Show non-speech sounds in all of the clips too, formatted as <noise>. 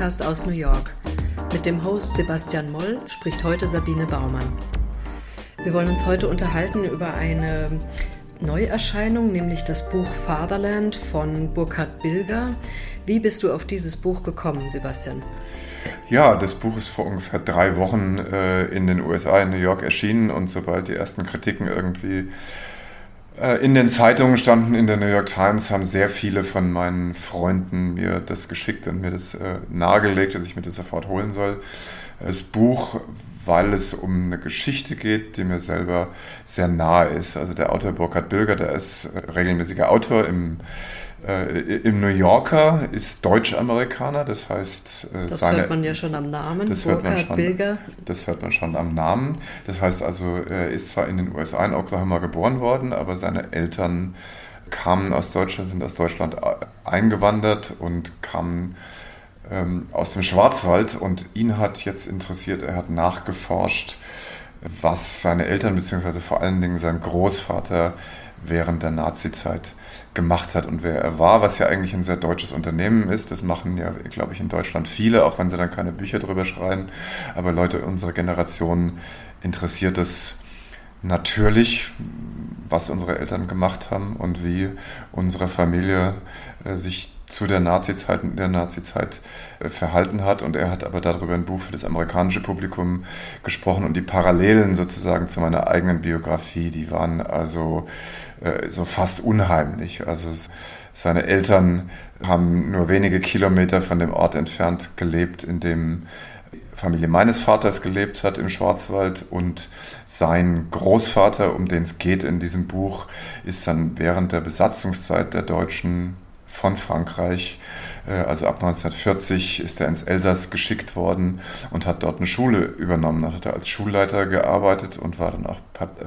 212, der Amerika-Podcast aus New York. Mit dem Host Sebastian Moll spricht heute Sabine Baumann. Wir wollen uns heute unterhalten über eine Neuerscheinung, nämlich das Buch Fatherland von Burkhard Bilger. Wie bist du auf dieses Buch gekommen, Sebastian? Ja, das Buch ist vor ungefähr drei Wochen äh, in den USA, in New York erschienen und sobald die ersten Kritiken irgendwie in den Zeitungen standen, in der New York Times, haben sehr viele von meinen Freunden mir das geschickt und mir das äh, nahegelegt, dass ich mir das sofort holen soll. Das Buch, weil es um eine Geschichte geht, die mir selber sehr nahe ist. Also der Autor Burkhard Bilger, der ist äh, regelmäßiger Autor im äh, Im New Yorker ist Deutsch-Amerikaner, das heißt. Äh, das seine, hört man ja schon am Namen, das hört man schon, Bilger. Das hört man schon am Namen. Das heißt also, er ist zwar in den USA in Oklahoma geboren worden, aber seine Eltern kamen aus Deutschland, sind aus Deutschland eingewandert und kamen ähm, aus dem Schwarzwald. Und ihn hat jetzt interessiert, er hat nachgeforscht, was seine Eltern, beziehungsweise vor allen Dingen sein Großvater während der Nazizeit gemacht hat und wer er war, was ja eigentlich ein sehr deutsches Unternehmen ist. Das machen ja, glaube ich, in Deutschland viele, auch wenn sie dann keine Bücher drüber schreiben. Aber Leute unserer Generation interessiert es natürlich, was unsere Eltern gemacht haben und wie unsere Familie äh, sich zu der Nazizeit, der Nazizeit äh, verhalten hat. Und er hat aber darüber ein Buch für das amerikanische Publikum gesprochen und die Parallelen sozusagen zu meiner eigenen Biografie, die waren also äh, so fast unheimlich. Also seine Eltern haben nur wenige Kilometer von dem Ort entfernt gelebt, in dem Familie meines Vaters gelebt hat im Schwarzwald und sein Großvater, um den es geht in diesem Buch, ist dann während der Besatzungszeit der Deutschen von Frankreich. Äh, also ab 1940 ist er ins Elsass geschickt worden und hat dort eine Schule übernommen. Da hat er als Schulleiter gearbeitet und war dann auch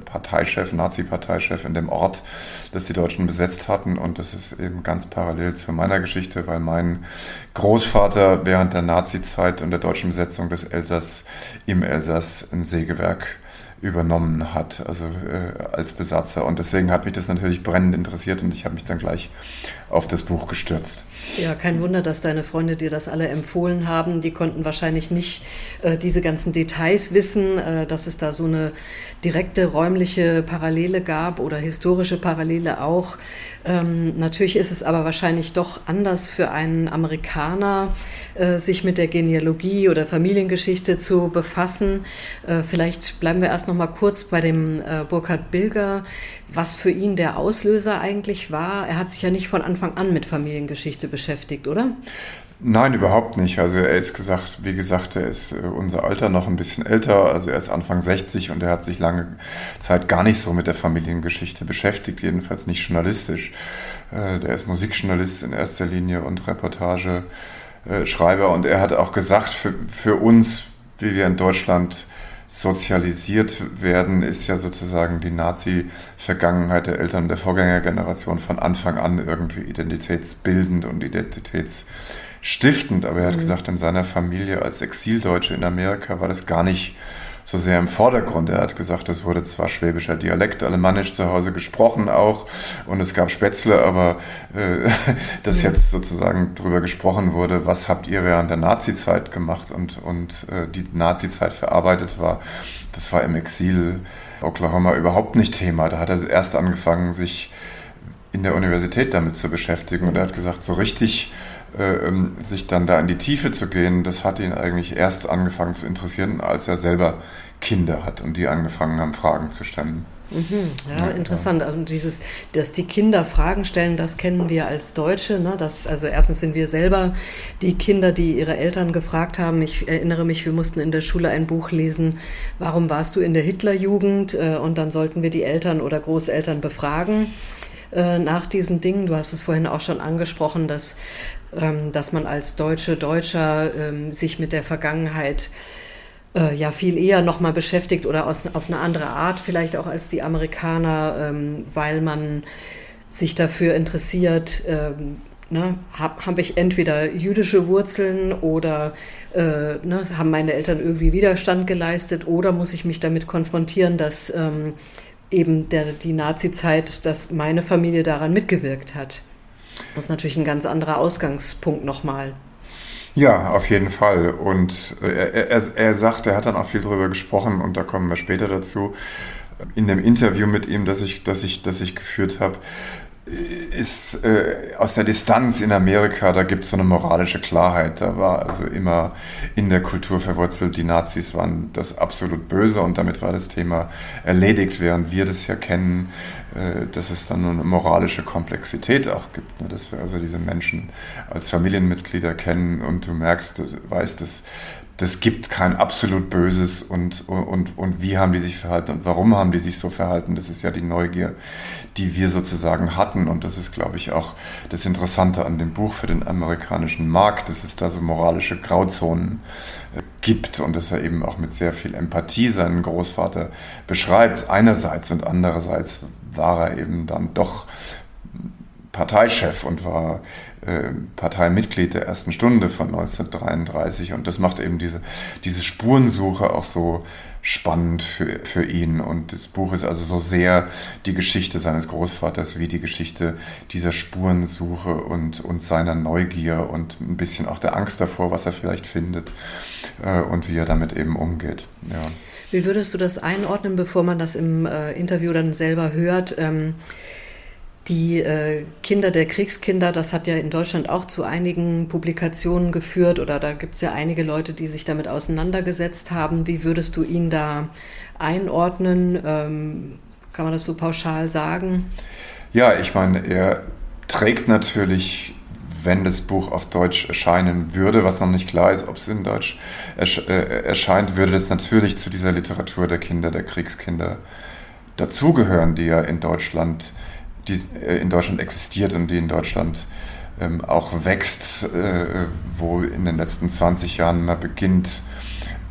Parteichef, Nazi-Parteichef in dem Ort, das die Deutschen besetzt hatten. Und das ist eben ganz parallel zu meiner Geschichte, weil mein Großvater während der Nazi-Zeit und der deutschen Besetzung des Elsass im Elsass ein Sägewerk übernommen hat, also äh, als Besatzer. Und deswegen hat mich das natürlich brennend interessiert und ich habe mich dann gleich auf das Buch gestürzt. Ja, kein Wunder, dass deine Freunde dir das alle empfohlen haben. Die konnten wahrscheinlich nicht äh, diese ganzen Details wissen, äh, dass es da so eine direkte räumliche Parallele gab oder historische Parallele auch. Ähm, natürlich ist es aber wahrscheinlich doch anders für einen Amerikaner, äh, sich mit der Genealogie oder Familiengeschichte zu befassen. Äh, vielleicht bleiben wir erst noch mal kurz bei dem äh, Burkhard Bilger, was für ihn der Auslöser eigentlich war. Er hat sich ja nicht von Anfang an mit Familiengeschichte beschäftigt, oder? Nein, überhaupt nicht. Also er ist gesagt, wie gesagt, er ist äh, unser Alter noch ein bisschen älter. Also er ist Anfang 60 und er hat sich lange Zeit gar nicht so mit der Familiengeschichte beschäftigt, jedenfalls nicht journalistisch. Äh, der ist Musikjournalist in erster Linie und Reportageschreiber und er hat auch gesagt, für, für uns, wie wir in Deutschland sozialisiert werden, ist ja sozusagen die Nazi-Vergangenheit der Eltern der Vorgängergeneration von Anfang an irgendwie identitätsbildend und identitätsstiftend. Aber er hat mhm. gesagt, in seiner Familie als Exildeutsche in Amerika war das gar nicht so sehr im Vordergrund. Er hat gesagt, es wurde zwar schwäbischer Dialekt, alemannisch zu Hause gesprochen auch und es gab Spätzle, aber äh, <laughs> dass jetzt sozusagen darüber gesprochen wurde, was habt ihr während der Nazizeit gemacht und, und äh, die Nazizeit verarbeitet war, das war im Exil Oklahoma überhaupt nicht Thema. Da hat er erst angefangen, sich in der Universität damit zu beschäftigen und er hat gesagt, so richtig äh, ähm, sich dann da in die Tiefe zu gehen, das hat ihn eigentlich erst angefangen zu interessieren, als er selber Kinder hat und die angefangen haben, Fragen zu stellen. Mhm, ja, ja, interessant. Ja. Also dieses, dass die Kinder Fragen stellen, das kennen wir als Deutsche. Ne? Das, also erstens sind wir selber die Kinder, die ihre Eltern gefragt haben. Ich erinnere mich, wir mussten in der Schule ein Buch lesen, warum warst du in der Hitlerjugend? Äh, und dann sollten wir die Eltern oder Großeltern befragen äh, nach diesen Dingen. Du hast es vorhin auch schon angesprochen, dass, dass man als Deutsche, Deutscher ähm, sich mit der Vergangenheit äh, ja viel eher nochmal beschäftigt oder aus, auf eine andere Art vielleicht auch als die Amerikaner, ähm, weil man sich dafür interessiert, ähm, Ne, habe hab ich entweder jüdische Wurzeln oder äh, ne, haben meine Eltern irgendwie Widerstand geleistet oder muss ich mich damit konfrontieren, dass ähm, eben der, die Nazi-Zeit, dass meine Familie daran mitgewirkt hat. Das ist natürlich ein ganz anderer Ausgangspunkt nochmal. Ja, auf jeden Fall. Und äh, er, er, er sagt, er hat dann auch viel darüber gesprochen und da kommen wir später dazu, in dem Interview mit ihm, das ich, das ich, das ich geführt habe, ist äh, aus der Distanz in Amerika, da gibt es so eine moralische Klarheit. Da war also immer in der Kultur verwurzelt, die Nazis waren das absolut Böse und damit war das Thema erledigt, während wir das ja kennen, äh, dass es dann eine moralische Komplexität auch gibt. Ne? Dass wir also diese Menschen als Familienmitglieder kennen und du merkst, dass, weißt, dass das gibt kein absolut Böses und, und, und wie haben die sich verhalten und warum haben die sich so verhalten. Das ist ja die Neugier, die wir sozusagen hatten. Und das ist, glaube ich, auch das Interessante an dem Buch für den amerikanischen Markt, dass es da so moralische Grauzonen äh, gibt und dass er eben auch mit sehr viel Empathie seinen Großvater beschreibt. Einerseits und andererseits war er eben dann doch Parteichef und war äh, Parteimitglied der ersten Stunde von 1933. Und das macht eben diese, diese Spurensuche auch so spannend für, für ihn. Und das Buch ist also so sehr die Geschichte seines Großvaters wie die Geschichte dieser Spurensuche und, und seiner Neugier und ein bisschen auch der Angst davor, was er vielleicht findet äh, und wie er damit eben umgeht. Ja. Wie würdest du das einordnen, bevor man das im äh, Interview dann selber hört? Ähm die äh, Kinder der Kriegskinder, das hat ja in Deutschland auch zu einigen Publikationen geführt oder da gibt es ja einige Leute, die sich damit auseinandergesetzt haben. Wie würdest du ihn da einordnen? Ähm, kann man das so pauschal sagen? Ja, ich meine, er trägt natürlich, wenn das Buch auf Deutsch erscheinen würde, was noch nicht klar ist, ob es in Deutsch ersch äh, erscheint, würde das natürlich zu dieser Literatur der Kinder, der Kriegskinder dazugehören, die ja in Deutschland die äh, in Deutschland existiert und die in Deutschland ähm, auch wächst, äh, wo in den letzten 20 Jahren man beginnt,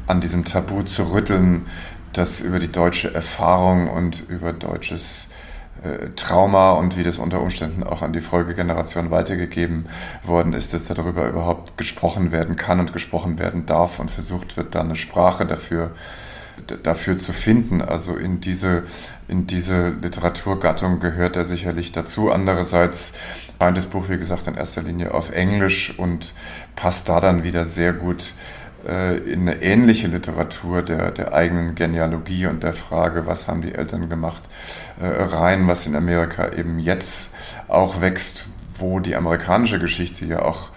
an diesem Tabu zu rütteln, das über die deutsche Erfahrung und über deutsches äh, Trauma und wie das unter Umständen auch an die Folgegeneration weitergegeben worden ist, dass darüber überhaupt gesprochen werden kann und gesprochen werden darf und versucht wird, da eine Sprache dafür äh, dafür zu finden. Also in diese, in diese Literaturgattung gehört er sicherlich dazu. Andererseits scheint das Buch, wie gesagt, in erster Linie auf Englisch und passt da dann wieder sehr gut äh, in eine ähnliche Literatur der, der eigenen Genealogie und der Frage, was haben die Eltern gemacht, äh, rein, was in Amerika eben jetzt auch wächst, wo die amerikanische Geschichte ja auch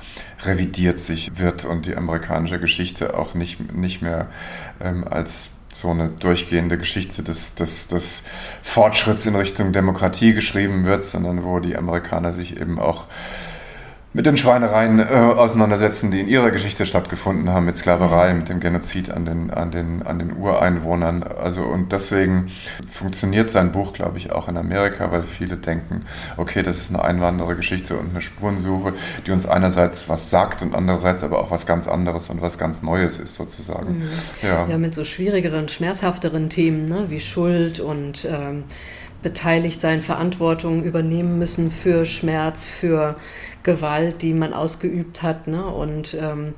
revidiert sich wird und die amerikanische Geschichte auch nicht, nicht mehr ähm, als so eine durchgehende Geschichte des, des, des Fortschritts in Richtung Demokratie geschrieben wird, sondern wo die Amerikaner sich eben auch mit den Schweinereien äh, auseinandersetzen, die in ihrer Geschichte stattgefunden haben, mit Sklaverei, mit dem Genozid an den, an den, an den Ureinwohnern. Also, und deswegen funktioniert sein Buch, glaube ich, auch in Amerika, weil viele denken, okay, das ist eine Einwanderergeschichte und eine Spurensuche, die uns einerseits was sagt und andererseits aber auch was ganz anderes und was ganz Neues ist, sozusagen. Mhm. Ja. ja, mit so schwierigeren, schmerzhafteren Themen, ne, wie Schuld und ähm, beteiligt sein, Verantwortung übernehmen müssen für Schmerz, für Gewalt, die man ausgeübt hat. Ne? Und ähm,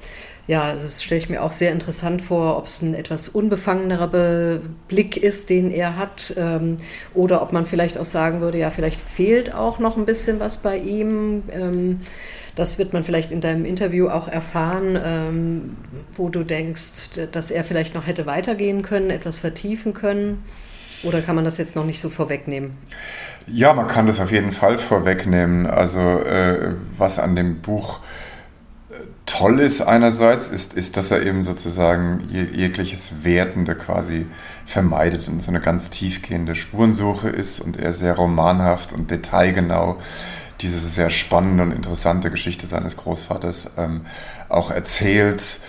ja, das stelle ich mir auch sehr interessant vor, ob es ein etwas unbefangenerer Be Blick ist, den er hat, ähm, oder ob man vielleicht auch sagen würde, ja, vielleicht fehlt auch noch ein bisschen was bei ihm. Ähm, das wird man vielleicht in deinem Interview auch erfahren, ähm, wo du denkst, dass er vielleicht noch hätte weitergehen können, etwas vertiefen können. Oder kann man das jetzt noch nicht so vorwegnehmen? Ja, man kann das auf jeden Fall vorwegnehmen. Also äh, was an dem Buch äh, toll ist einerseits, ist, ist, dass er eben sozusagen jegliches Wertende quasi vermeidet und so eine ganz tiefgehende Spurensuche ist und er sehr romanhaft und detailgenau diese sehr spannende und interessante Geschichte seines Großvaters ähm, auch erzählt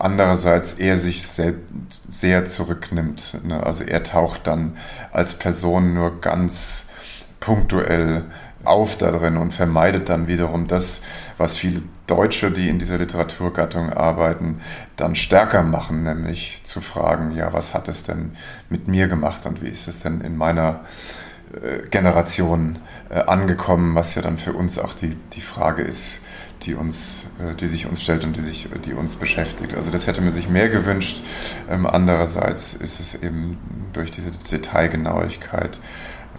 andererseits er sich sehr zurücknimmt. Ne? Also er taucht dann als Person nur ganz punktuell auf da drin und vermeidet dann wiederum das, was viele Deutsche, die in dieser Literaturgattung arbeiten, dann stärker machen, nämlich zu fragen, ja, was hat es denn mit mir gemacht und wie ist es denn in meiner äh, Generation äh, angekommen, was ja dann für uns auch die, die Frage ist, die, uns, äh, die sich uns stellt und die, sich, die uns beschäftigt. Also das hätte man sich mehr gewünscht. Ähm, andererseits ist es eben durch diese Detailgenauigkeit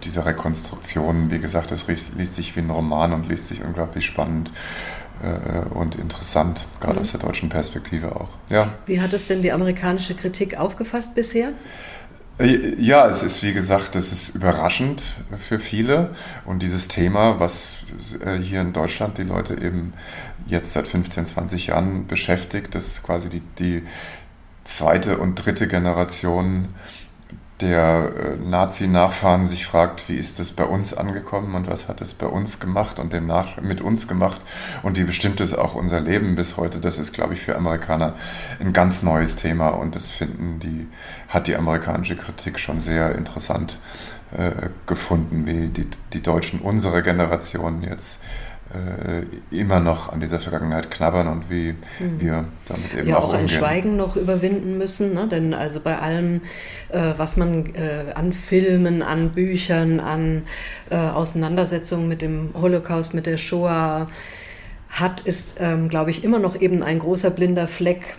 diese Rekonstruktion, wie gesagt, das liest sich wie ein Roman und liest sich unglaublich spannend äh, und interessant, gerade mhm. aus der deutschen Perspektive auch. Ja. Wie hat es denn die amerikanische Kritik aufgefasst bisher? Ja, es ist wie gesagt, es ist überraschend für viele. Und dieses Thema, was äh, hier in Deutschland die Leute eben jetzt seit 15, 20 Jahren beschäftigt, das quasi die, die zweite und dritte Generation der äh, Nazi-Nachfahren sich fragt, wie ist das bei uns angekommen und was hat es bei uns gemacht und demnach mit uns gemacht und wie bestimmt es auch unser Leben bis heute. Das ist, glaube ich, für Amerikaner ein ganz neues Thema und das finden die, hat die amerikanische Kritik schon sehr interessant äh, gefunden, wie die, die Deutschen unserer Generation jetzt äh, immer noch an dieser Vergangenheit knabbern und wie mhm. wir damit eben ja, auch, auch ein Schweigen noch überwinden müssen, ne? denn also bei allem, äh, was man äh, an Filmen, an Büchern, an äh, Auseinandersetzungen mit dem Holocaust, mit der Shoah hat, ist, ähm, glaube ich, immer noch eben ein großer blinder Fleck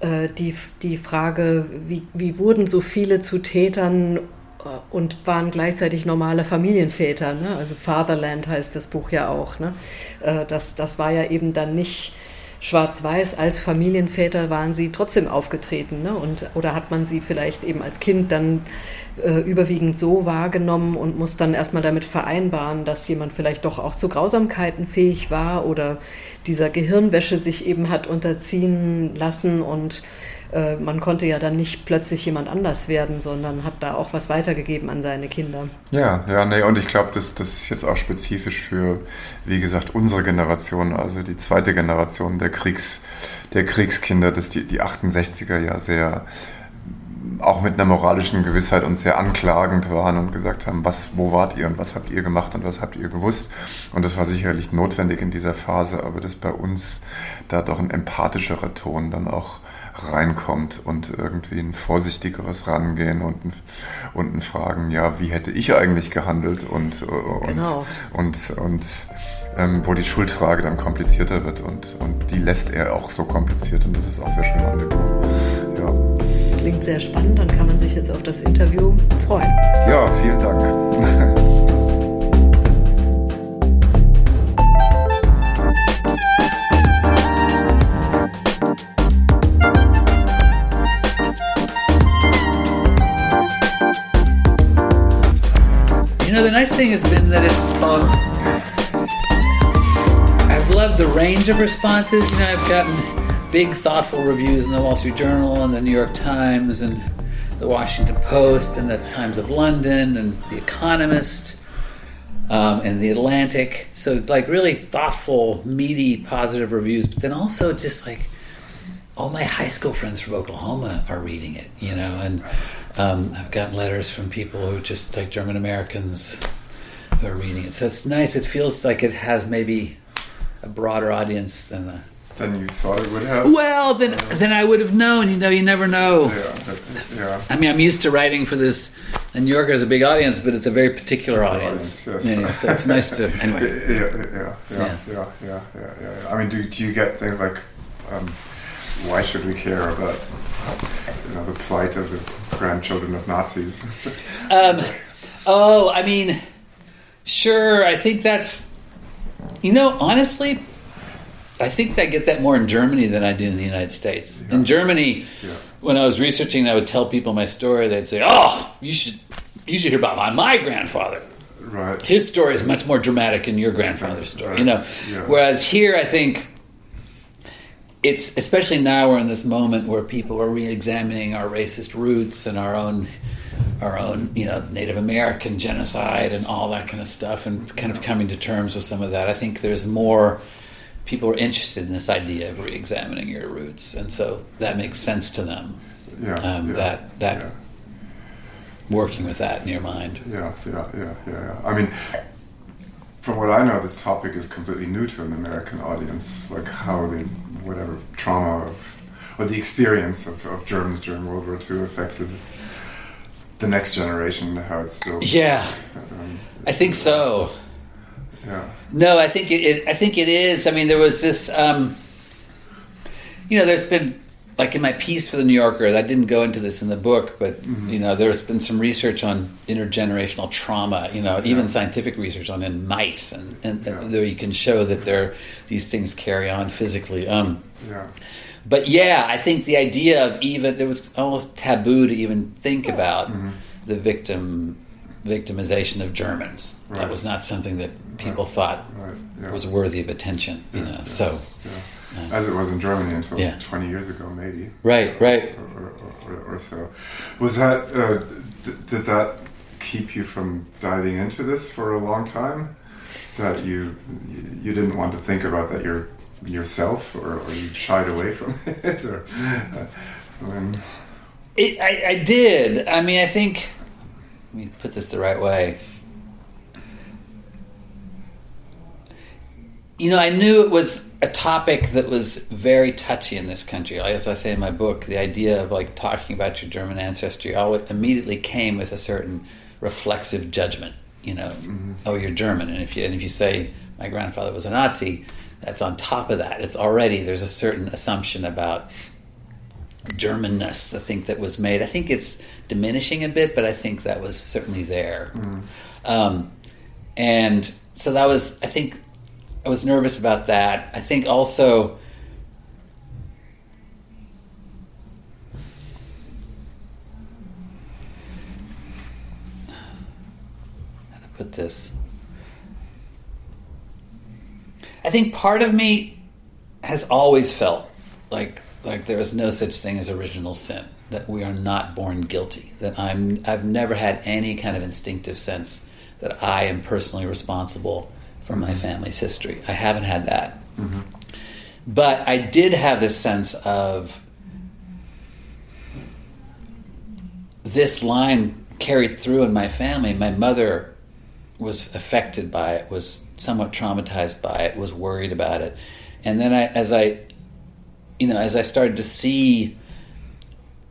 äh, die, die Frage, wie, wie wurden so viele zu Tätern und waren gleichzeitig normale Familienväter. Ne? Also Fatherland heißt das Buch ja auch. Ne? Äh, das, das war ja eben dann nicht schwarz-weiß. Als Familienväter waren sie trotzdem aufgetreten. Ne? Und, oder hat man sie vielleicht eben als Kind dann äh, überwiegend so wahrgenommen und muss dann erstmal damit vereinbaren, dass jemand vielleicht doch auch zu Grausamkeiten fähig war oder dieser Gehirnwäsche sich eben hat unterziehen lassen und äh, man konnte ja dann nicht plötzlich jemand anders werden, sondern hat da auch was weitergegeben an seine Kinder. Ja, ja, nee, und ich glaube, das, das ist jetzt auch spezifisch für, wie gesagt, unsere Generation, also die zweite Generation der Kriegs, der Kriegskinder, dass die, die 68er ja sehr auch mit einer moralischen Gewissheit und sehr anklagend waren und gesagt haben, was, wo wart ihr und was habt ihr gemacht und was habt ihr gewusst. Und das war sicherlich notwendig in dieser Phase, aber dass bei uns da doch ein empathischerer Ton dann auch reinkommt und irgendwie ein vorsichtigeres Rangehen und ein, und ein Fragen, ja, wie hätte ich eigentlich gehandelt und, und, genau. und, und ähm, wo die Schuldfrage dann komplizierter wird und, und die lässt er auch so kompliziert und das ist auch sehr schön an dem Buch. Ja. Klingt sehr spannend, dann kann man sich jetzt auf das Interview freuen. Ja, vielen Dank. <laughs> nice thing has been that it's um, I've loved the range of responses. You know, I've gotten big, thoughtful reviews in the Wall Street Journal and the New York Times and the Washington Post and the Times of London and the Economist um, and the Atlantic. So, like, really thoughtful, meaty, positive reviews. But then also just like all my high school friends from Oklahoma are reading it, you know, and um, I've gotten letters from people who just like German Americans who are reading it. So it's nice. It feels like it has maybe a broader audience than the. Than you thought it would have. Well, then, uh, then I would have known. You know, you never know. Yeah, yeah. I mean, I'm used to writing for this. And New Yorker is a big audience, but it's a very particular audience. audience yes. yeah, so it's nice to. <laughs> Anyway. Yeah, yeah, yeah, yeah, yeah, yeah, yeah, yeah. I mean, do, do you get things like? Um, why should we care about you know, the plight of the grandchildren of Nazis? um, oh, I mean, sure. I think that's you know, honestly, I think I get that more in Germany than I do in the United States. Yeah. In Germany, yeah. when I was researching, I would tell people my story. They'd say, "Oh, you should you should hear about my my grandfather." Right. His story is much more dramatic than your grandfather's story. Right. You know, yeah. whereas here, I think it's especially now we're in this moment where people are re-examining our racist roots and our own our own you know Native American genocide and all that kind of stuff and kind of coming to terms with some of that. I think there's more people are interested in this idea of re-examining your roots, and so that makes sense to them. Yeah, um, yeah that that yeah. working with that in your mind. Yeah, yeah, yeah, yeah. yeah. I mean, from what I know, this topic is completely new to an American audience. Like how the whatever trauma of, or the experience of, of Germans during World War II affected the next generation. How it's still. Yeah, um, I think so. Yeah. No, I think it, it, I think it is. I mean, there was this. Um, you know, there's been like in my piece for the New Yorker, I didn't go into this in the book, but mm-hmm. you know, there's been some research on intergenerational trauma. You know, yeah. even scientific research on in mice, and, and yeah. there you can show that there these things carry on physically. Um, yeah. But yeah, I think the idea of even there was almost taboo to even think about mm-hmm. the victim victimization of Germans. Right. That was not something that people right. thought right. Yeah. was worthy of attention. You know, so as it was in Germany until yeah. 20 years ago, maybe. Right, right. Or, or, or, or so. Was that, uh, d- did that keep you from diving into this for a long time? That you you didn't want to think about that your yourself, or, or you shied away from <laughs> it, or uh, when... it, I, I did. I mean, I think. Let me put this the right way. You know, I knew it was a topic that was very touchy in this country. As I say in my book, the idea of like talking about your German ancestry always immediately came with a certain reflexive judgment. You know, mm-hmm. oh, you're German, and if you and if you say my grandfather was a Nazi, that's on top of that. It's already there's a certain assumption about Germanness. The thing that was made. I think it's diminishing a bit, but I think that was certainly there. Mm-hmm. Um, and so that was, I think, I was nervous about that. I think also. How to put this? I think part of me has always felt like like there is no such thing as original sin that we are not born guilty that i'm i've never had any kind of instinctive sense that i am personally responsible from my family's history. I haven't had that. Mm-hmm. But I did have this sense of this line carried through in my family. My mother was affected by it, was somewhat traumatized by it, was worried about it. And then I, as I, you know, as I started to see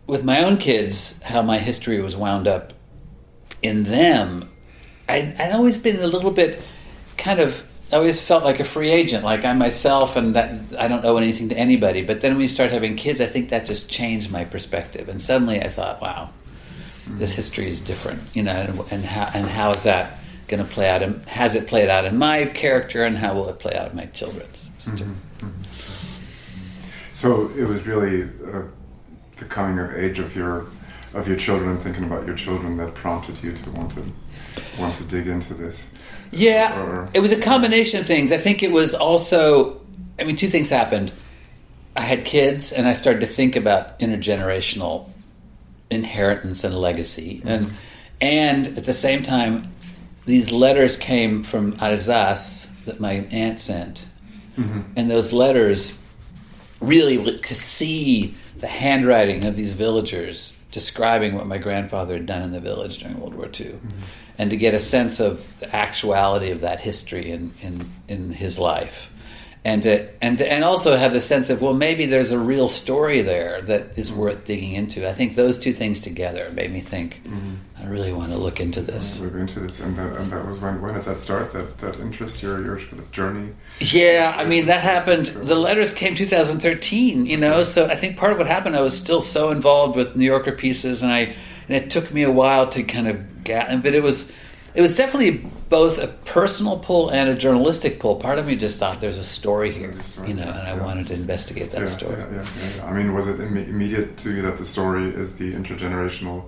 with my own kids how my history was wound up in them, I, I'd always been a little bit kind of I always felt like a free agent, like I'm myself, and that I don't owe anything to anybody. But then when we start having kids, I think that just changed my perspective, and suddenly I thought, wow, this history is different, you know, and, and how and how is that going to play out? And has it played out in my character, and how will it play out in my children's? Mm-hmm. Mm-hmm. So it was really uh, the coming of age of your of your children, thinking about your children, that prompted you to want to want to dig into this. Yeah, or... it was a combination of things. I think it was also, I mean, two things happened. I had kids, and I started to think about intergenerational inheritance and legacy, mm-hmm. and and at the same time, these letters came from Alsace that my aunt sent, mm-hmm. and those letters really to see the handwriting of these villagers describing what my grandfather had done in the village during World War II. Mm-hmm and to get a sense of the actuality of that history in, in, in his life. And to, and to, and also have a sense of well maybe there's a real story there that is mm-hmm. worth digging into. I think those two things together made me think mm-hmm. I really want to look into this. Look into this, and that, and that was when when did that start? That that interest your your sort of journey. Yeah, I mean that happened. The letters came 2013. You know, so I think part of what happened I was still so involved with New Yorker pieces, and I and it took me a while to kind of get. But it was it was definitely both a personal pull and a journalistic pull. Part of me just thought there's a story here, a story, you know, and I wanted to investigate that yeah, story. Yeah, yeah, I mean, was it Im- immediate to you that the story is the intergenerational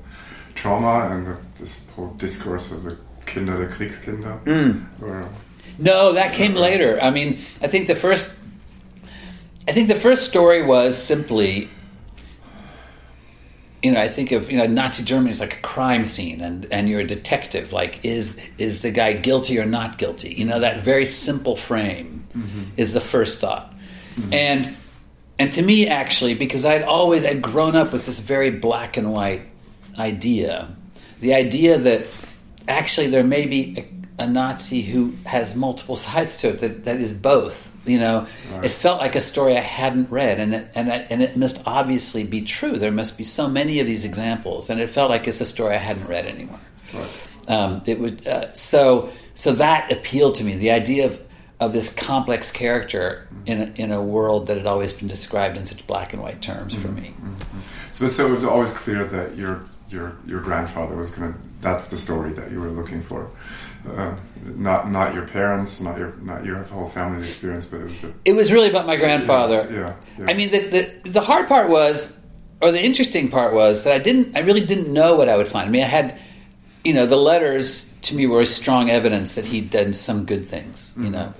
trauma and the, this whole discourse of the Kinder der Kriegskinder? Mm. Or, no, that came later. I mean, I think the first, I think the first story was simply you know, I think of you know Nazi Germany is like a crime scene, and and you're a detective. Like, is is the guy guilty or not guilty? You know, that very simple frame mm-hmm. is the first thought, mm-hmm. and and to me, actually, because I'd always I'd grown up with this very black and white idea, the idea that actually there may be a, a Nazi who has multiple sides to it that, that is both you know, right. it felt like a story I hadn't read, and it, and and it must obviously be true. There must be so many of these examples, and it felt like it's a story I hadn't read anymore. Right. Um, it would uh, so so that appealed to me. The idea of of this complex character in a, in a world that had always been described in such black and white terms for me. Mm-hmm. So, so it was always clear that your your your grandfather was going to. That's the story that you were looking for. Uh, not not your parents, not your not your whole family's experience, but it was. The, it was really about my grandfather. Yeah, yeah. I mean, the, the the hard part was, or the interesting part was that I didn't. I really didn't know what I would find. I mean, I had, you know, the letters to me were strong evidence that he'd done some good things. You mm-hmm. know,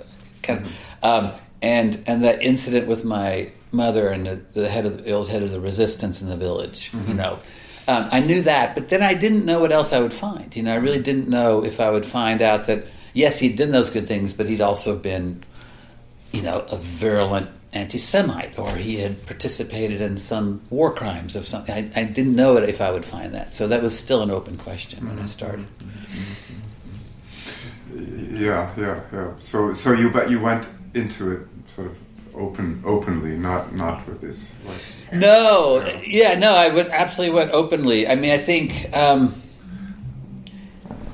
kind of, um, and and that incident with my mother and the, the head of the old head of the resistance in the village. Mm-hmm. You know um, I knew that, but then I didn't know what else I would find. You know, I really didn't know if I would find out that yes, he'd done those good things, but he'd also been, you know, a virulent anti-Semite, or he had participated in some war crimes of something. I, I didn't know if I would find that, so that was still an open question mm-hmm. when I mm-hmm. started. Yeah, yeah, yeah. So, so you but you went into it sort of open, openly, not not with this. Like, no, yeah, no, I would absolutely went openly. I mean, I think, um,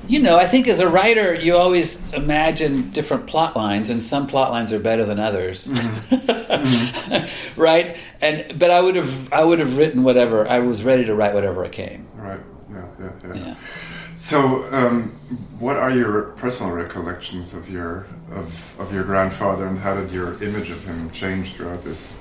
you know, I think as a writer, you always imagine different plot lines, and some plot lines are better than others, mm-hmm. mm-hmm. <laughs> right? And but I would have, I would have written whatever. I was ready to write whatever it came. Right. Yeah. Yeah. Yeah. yeah. So, um, what are your personal recollections of your of, of your grandfather, and how did your image of him change throughout this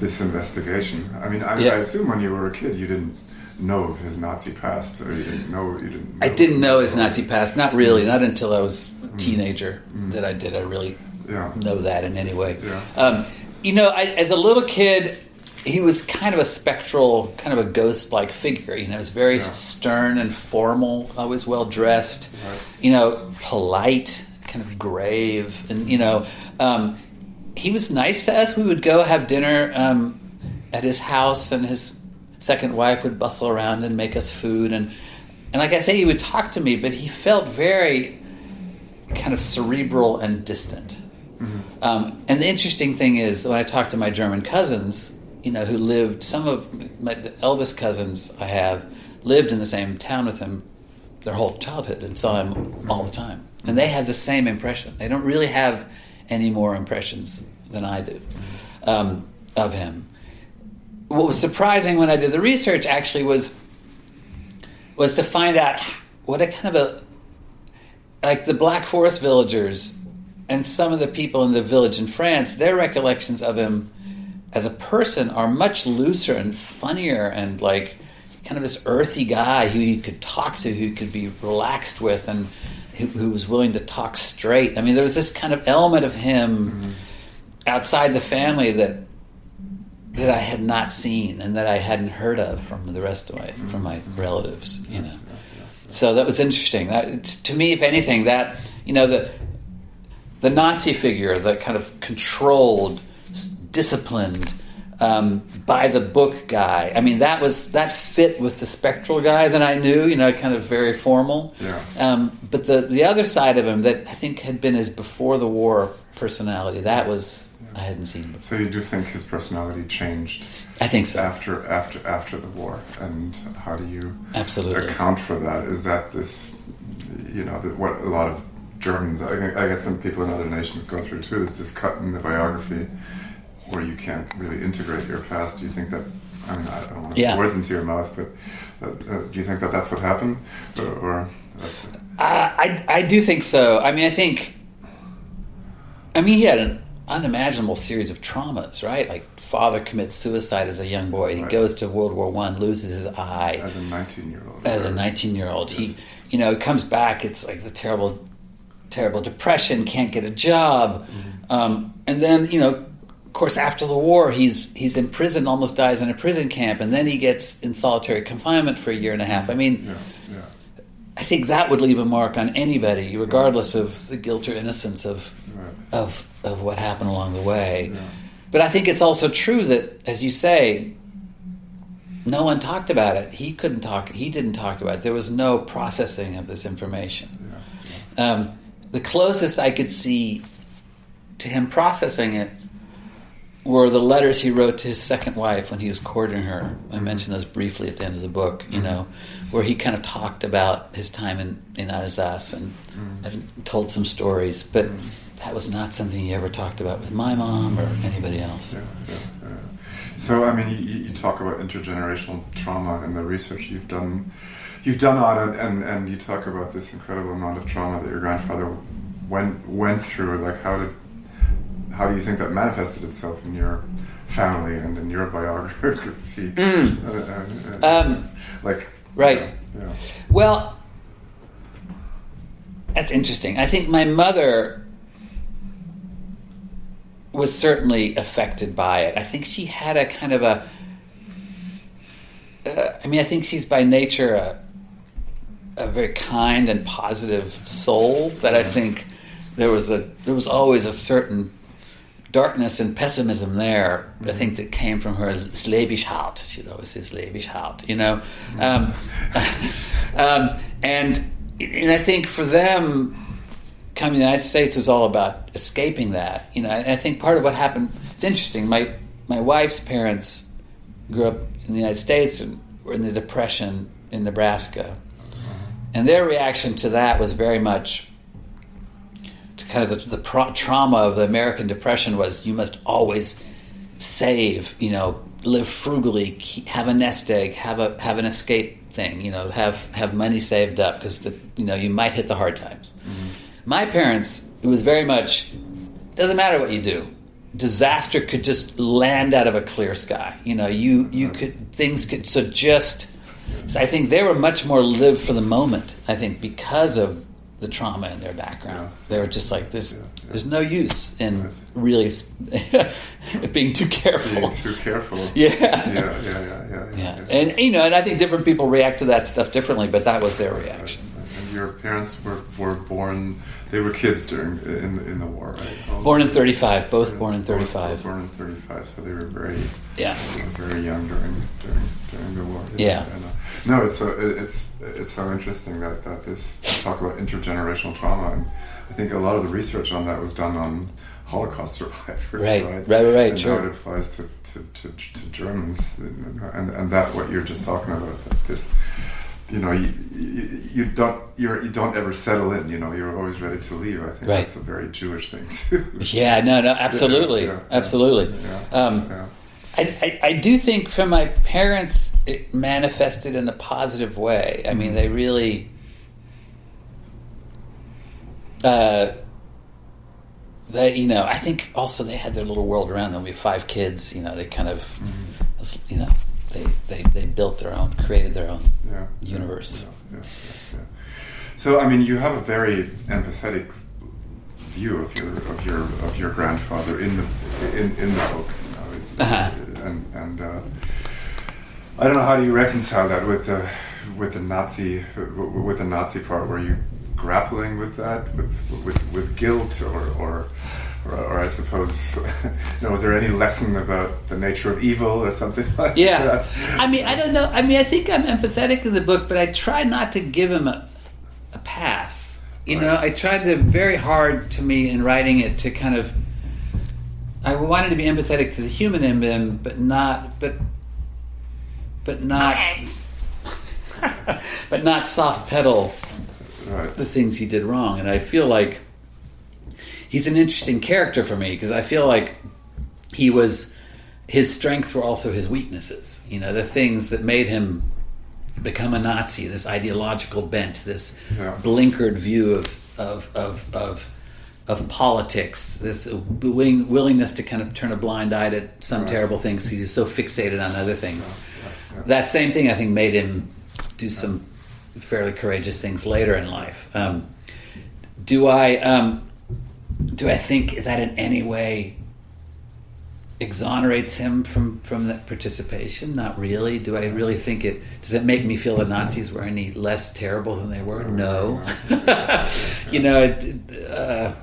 this investigation. I mean, I, yeah. I, assume when you were a kid, you didn't know of his Nazi past, or you didn't know you didn't. Know I didn't know his Nazi past. Not really. Mm. Not until I was a mm. teenager mm. that I did. I really yeah. know that in any way. Yeah. Um, you know, I, as a little kid, he was kind of a spectral, kind of a ghost-like figure. You know, he was very yeah. stern and formal, always well dressed. Right. You know, polite, kind of grave, and you know. Um, he was nice to us. We would go have dinner um, at his house, and his second wife would bustle around and make us food. And and like I say, he would talk to me, but he felt very kind of cerebral and distant. Mm-hmm. Um, and the interesting thing is, when I talked to my German cousins, you know, who lived, some of my eldest cousins I have lived in the same town with him their whole childhood and saw him all the time. And they have the same impression. They don't really have any more impressions than I do um, of him. What was surprising when I did the research actually was was to find out what a kind of a like the Black Forest villagers and some of the people in the village in France, their recollections of him as a person are much looser and funnier and like kind of this earthy guy who you could talk to, who could be relaxed with, and who, who, was willing to talk straight. I mean, there was this kind of element of him mm-hmm. outside the family that that I had not seen and that I hadn't heard of from the rest of my mm-hmm. from my relatives. You know, so that was interesting. That to me, if anything, that you know the the Nazi figure, the kind of controlled, disciplined um, by the book guy. I mean, that was that fit with the spectral guy that I knew. You know, kind of very formal. Yeah. Um, but the the other side of him that I think had been his before the war personality that was I hadn't seen. Before. So you do think his personality changed? I think so. After after after the war, and how do you absolutely account for that? Is that this, you know, what a lot of Germans, I, guess, some people in other nations go through too, is this cut in the biography where you can't really integrate your past. Do you think that? I mean, I don't want to yeah. put words into your mouth, but uh, uh, do you think that that's what happened, or, or that's? Uh, I I do think so. I mean, I think. I mean, he had an unimaginable series of traumas, right? Like father commits suicide as a young boy. He right. goes to World War One, loses his eye as a nineteen-year-old. As a nineteen-year-old, yes. he you know comes back. It's like the terrible, terrible depression. Can't get a job, mm-hmm. um, and then you know course, after the war, he's he's in prison, almost dies in a prison camp, and then he gets in solitary confinement for a year and a half. I mean, yeah, yeah. I think that would leave a mark on anybody, regardless of the guilt or innocence of right. of of what happened along the way. Yeah. But I think it's also true that, as you say, no one talked about it. He couldn't talk. He didn't talk about it. There was no processing of this information. Um, the closest I could see to him processing it were the letters he wrote to his second wife when he was courting her. I mentioned those briefly at the end of the book, you mm-hmm. know, where he kind of talked about his time in, in Alsace and, mm. and told some stories. But mm-hmm. that was not something he ever talked about with my mom or anybody else. Yeah, yeah, yeah. So, I mean, you, you, talk about intergenerational trauma and the research you've done. You've done on it, and, and you talk about this incredible amount of trauma that your grandfather went went through. Like, how did how do you think that manifested itself in your family and in your <laughs> biography? <laughs> Mm. Uh, uh, uh, um, like, right. Yeah. Well, that's interesting. I think my mother was certainly affected by it. I think she had a kind of a. Uh, I mean, I think she's by nature a, a very kind and positive soul. But I think there was a there was always a certain darkness and pessimism there. I think that came from her slavish heart. She'd always say slavish heart, you know. Um, <laughs> um, and and I think for them coming to the United States was all about escaping that. You know, and I think part of what happened. It's interesting. My my wife's parents grew up in the United States and were in the Depression in Nebraska, and their reaction to that was very much kind of the, the pro- trauma of the American Depression was you must always save. You know, live frugally, keep, have a nest egg, have a have an escape thing. You know, have have money saved up because the you know you might hit the hard times. Mm-hmm my parents, it was very much doesn't matter what you do. Disaster could just land out of a clear sky. You know, you you could things could so just. So I think they were much more live for the moment. I think because of the trauma in their background, yeah. they were just like this. Yeah, yeah. There's no use in really <laughs> being too careful. Being too careful. <laughs> Yeah. Yeah, yeah, yeah, yeah, yeah. And you know, and I think different people react to that stuff differently, but that was their reaction. And your parents were were born they were kids during in the, in the war, right? born in thirty five, both born in thirty five. Born in thirty five, so they were very yeah very young during during during the war. Yeah. And, uh, no, it's so it's it's so interesting that that this talk about intergenerational trauma, and I think a lot of the research on that was done on Holocaust <laughs> survivors, right? Right, right, right. And sure. how it applies to, to, to, to Germans, and and that what you're just talking about, this you know you, you, you, don't you're you don't ever settle in you know you're always ready to leave. I think right. that's a very jewish thing too. <laughs> Yeah no no absolutely yeah, yeah, absolutely. Yeah, um, I, I, I, do think for my parents it manifested in a positive way. I mean mm-hmm. they really uh, they you know i think also they had their little world around them. We have five kids you know they kind of mm-hmm. you know they, they, they built their own, created their own yeah, universe. Yeah, yeah, so, I mean, you have a very empathetic view of your of your of your grandfather in the in, in the book. You know, uh-huh. and and uh, I don't know how do you reconcile that with the with the Nazi with the Nazi part. Were you grappling with that with with, with guilt or or or, or, I suppose, <laughs> you know, was there any lesson about the nature of evil or something <laughs> like yeah. that? I mean, I don't know. I mean, I think I'm empathetic in the book, but I try not to give him a, a pass. You right. know, I tried to very hard to me in writing it to kind of. I wanted to be empathetic to the human in him, but not, but, but not, okay. <laughs> but not soft pedal right. the things he did wrong. And I feel like he's an interesting character for me because I feel like he was his strengths were also his weaknesses. You know, the things that made him become a Nazi, this ideological bent, this yeah. blinkered view of of of of, of politics, this willing, willingness to kind of turn a blind eye to some right. terrible things. He's so fixated on other things. That same thing, I think, made him do some fairly courageous things later in life. Um, do I? Um, do I think that in any way exonerates him from from that participation? Not really. Do I really think it? Does it make me feel the Nazis were any less terrible than they were? No. <laughs> you know, it, uh,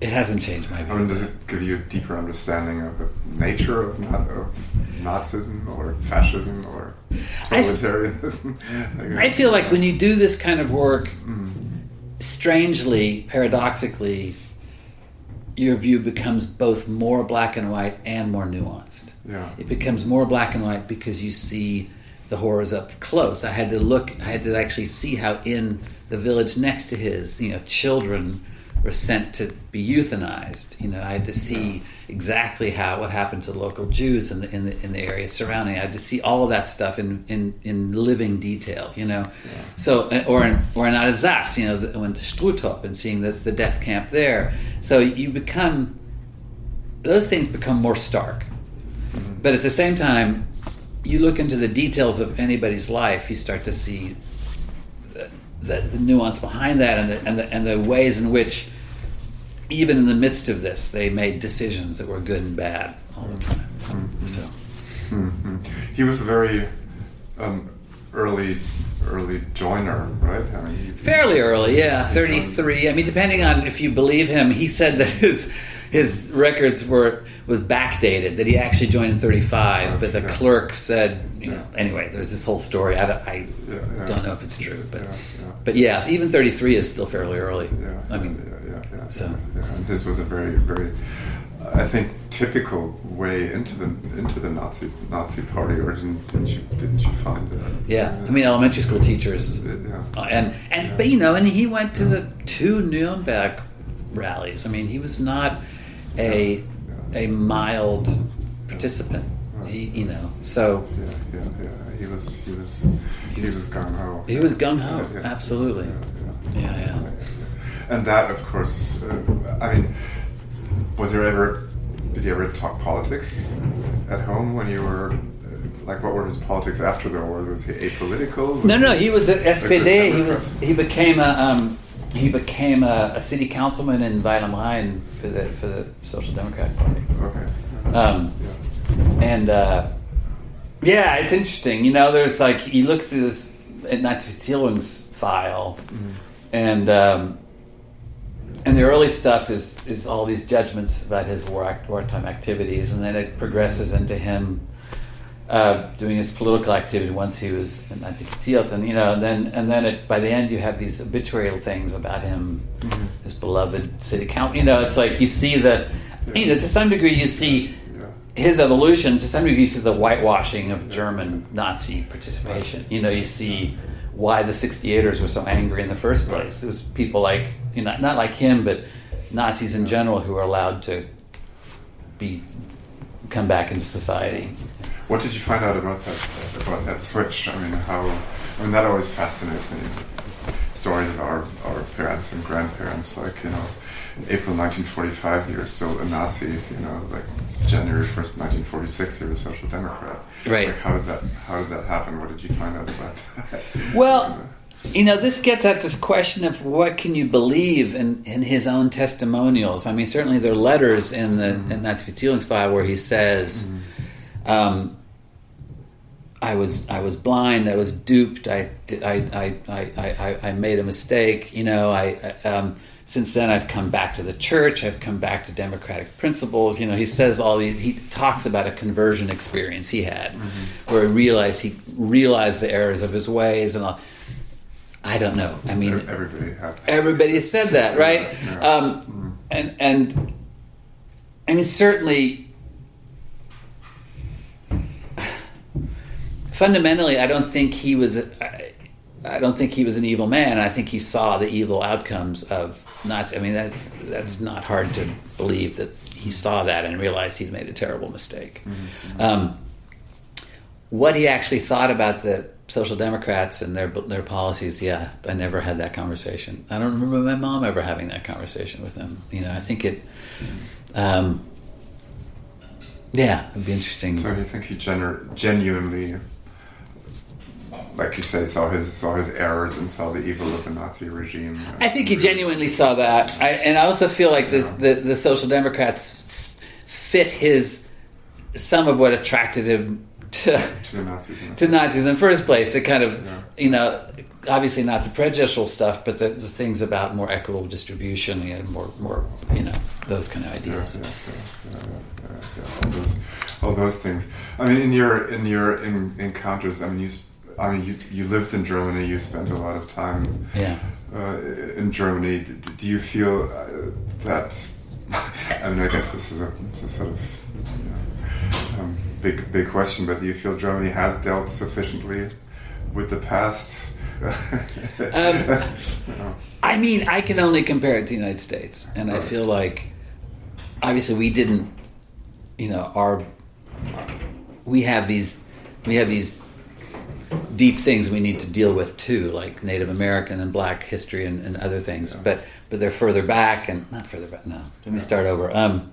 it hasn't changed my view. I mean, does it give you a deeper understanding of the nature of, of Nazism or fascism or totalitarianism? I, <laughs> I feel like when you do this kind of work, mm. strangely, paradoxically your view becomes both more black and white and more nuanced. Yeah. It becomes more black and white because you see the horrors up close. I had to look, I had to actually see how in the village next to his, you know, children were sent to be euthanized. You know, I had to see exactly how what happened to the local Jews in the in the in the area surrounding. I had to see all of that stuff in in, in living detail. You know, yeah. so or in or in Alsace, you know, the, went to Struthof and seeing the, the death camp there. So you become those things become more stark. Mm-hmm. But at the same time, you look into the details of anybody's life, you start to see the, the nuance behind that and the, and the and the ways in which even in the midst of this they made decisions that were good and bad all the time. Mm-hmm. so. Mm-hmm. he was a very um, early early joiner right? I mean, he, fairly early yeah 33 i mean depending on if you believe him he said that his his records were was backdated that he actually joined in 35 but the yeah. clerk said you know anyway there's this whole story i, I yeah, yeah. don't know if it's true but but yeah even 33 is still fairly early i mean yeah, so this was a very very I think typical way into the into the Nazi Nazi party, or didn't, didn't you didn't you find that? Yeah, I mean elementary school teachers, yeah. Uh, and and but you know, and he went to the two Nuremberg rallies. I mean, he was not a a mild participant. He, you know, so yeah, yeah, yeah. He was he was he was gung ho. He was gung ho. Yeah, absolutely. Yeah, yeah. And that, of course, uh, I mean, was there ever? Did you ever talk politics at home when you were? Like, what were his politics after the war? Was he apolitical? Was no, no, he was at SPD. He was. He became a. Um, he became a, a, city councilman in Weil am Rhein for the for the Social Democratic Party. Okay. Um, yeah. And uh, yeah, it's interesting. You know, there's like you look through this Nazi file, mm-hmm. and um, and the early stuff is is all these judgments about his war wartime activities, and then it progresses into him uh, doing his political activity once he was in Antiquitilton, and you know, and then and then it, by the end you have these obituary things about him, mm-hmm. his beloved city count. You know, it's like you see the, yeah. you know, to some degree you see his evolution. To some degree, you see the whitewashing of German Nazi participation. You know, you see why the 68ers were so angry in the first place. It was people like you know, not like him, but Nazis in general who were allowed to be come back into society. What did you find out about that about that switch? I mean, how? I mean, that always fascinates me. Stories of our, our parents and grandparents, like you know, April 1945, you're still a Nazi. You know, like January 1st, 1946, you're a Social Democrat. Right. Like, how does that how does that happen? What did you find out about that? <laughs> Well. You know, this gets at this question of what can you believe in, in his own testimonials. I mean, certainly there are letters in the mm-hmm. in that file where he says, mm-hmm. um, I was I was blind. I was duped. I I I I, I, I made a mistake. You know, I um, since then I've come back to the church. I've come back to democratic principles. You know, he says all these. He talks about a conversion experience he had, mm-hmm. where he realized he realized the errors of his ways and all. I don't know. I mean, everybody everybody said that, right? Yeah. Um, mm-hmm. And and I mean, certainly fundamentally, I don't think he was. I, I don't think he was an evil man. I think he saw the evil outcomes of Nazi. I mean, that's that's not hard to believe that he saw that and realized he'd made a terrible mistake. Mm-hmm. Um, what he actually thought about the Social Democrats and their their policies, yeah, I never had that conversation. I don't remember my mom ever having that conversation with him. You know, I think it. Um, yeah, it'd be interesting. So you think he gener- genuinely like you say, saw his saw his errors and saw the evil of the Nazi regime. I think he genuinely saw that, I, and I also feel like the, the, the Social Democrats fit his some of what attracted him to to Nazis, to Nazis in the first place. The kind of yeah. you know, obviously not the prejudicial stuff, but the, the things about more equitable distribution and more more you know those kind of ideas. Yeah, yeah, all, those, all those things. I mean, in your in your in, encounters, I mean, you I mean, you, you lived in Germany. You spent a lot of time yeah. uh, in Germany. D- do you feel uh, that? <laughs> I mean, I guess this is a, a sort of you know, um, big big question, but do you feel Germany has dealt sufficiently with the past <laughs> um, I mean, I can only compare it to the United States, and I feel like obviously we didn't, you know, our we have these we have these deep things we need to deal with too, like Native American and Black history and, and other things. Yeah. But but they're further back and not further back. No, let me start over. Um,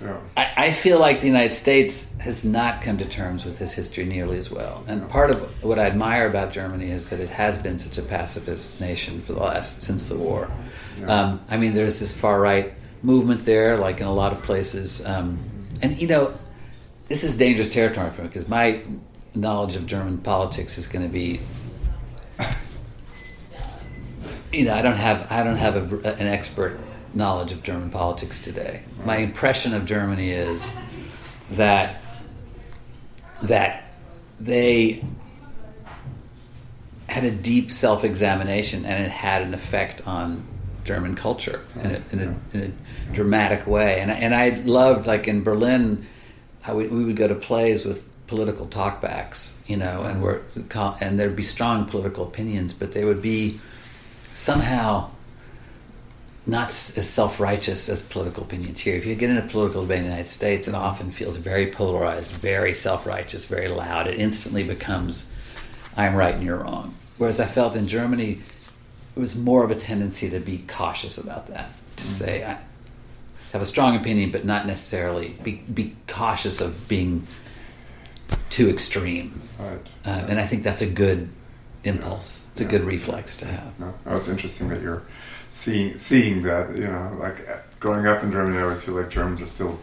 yeah. I, I, feel like the United States has not come to terms with this history nearly as well. And part of what I admire about Germany is that it has been such a pacifist nation for the last since the war. Yeah. Um, I mean, there's this far right movement there, like in a lot of places. Um, and you know, this is dangerous territory for me because my knowledge of German politics is going to be. You know, I don't have I don't have a, an expert knowledge of German politics today. My impression of Germany is that that they had a deep self-examination and it had an effect on German culture in a, in a, in a dramatic way. And, and I loved, like in Berlin, would, we would go to plays with political talkbacks, you know, and we're, and there'd be strong political opinions, but they would be somehow not as self righteous as political opinions here. If you get in a political debate in the United States, it often feels very polarized, very self righteous, very loud. It instantly becomes, I'm right and you're wrong. Whereas I felt in Germany, it was more of a tendency to be cautious about that, to mm-hmm. say, I have a strong opinion, but not necessarily be, be cautious of being too extreme. Right. Uh, and I think that's a good impulse. It's a good reflex to have. No, oh, it's interesting that you're seeing seeing that. You know, like growing up in Germany, I always feel like Germans are still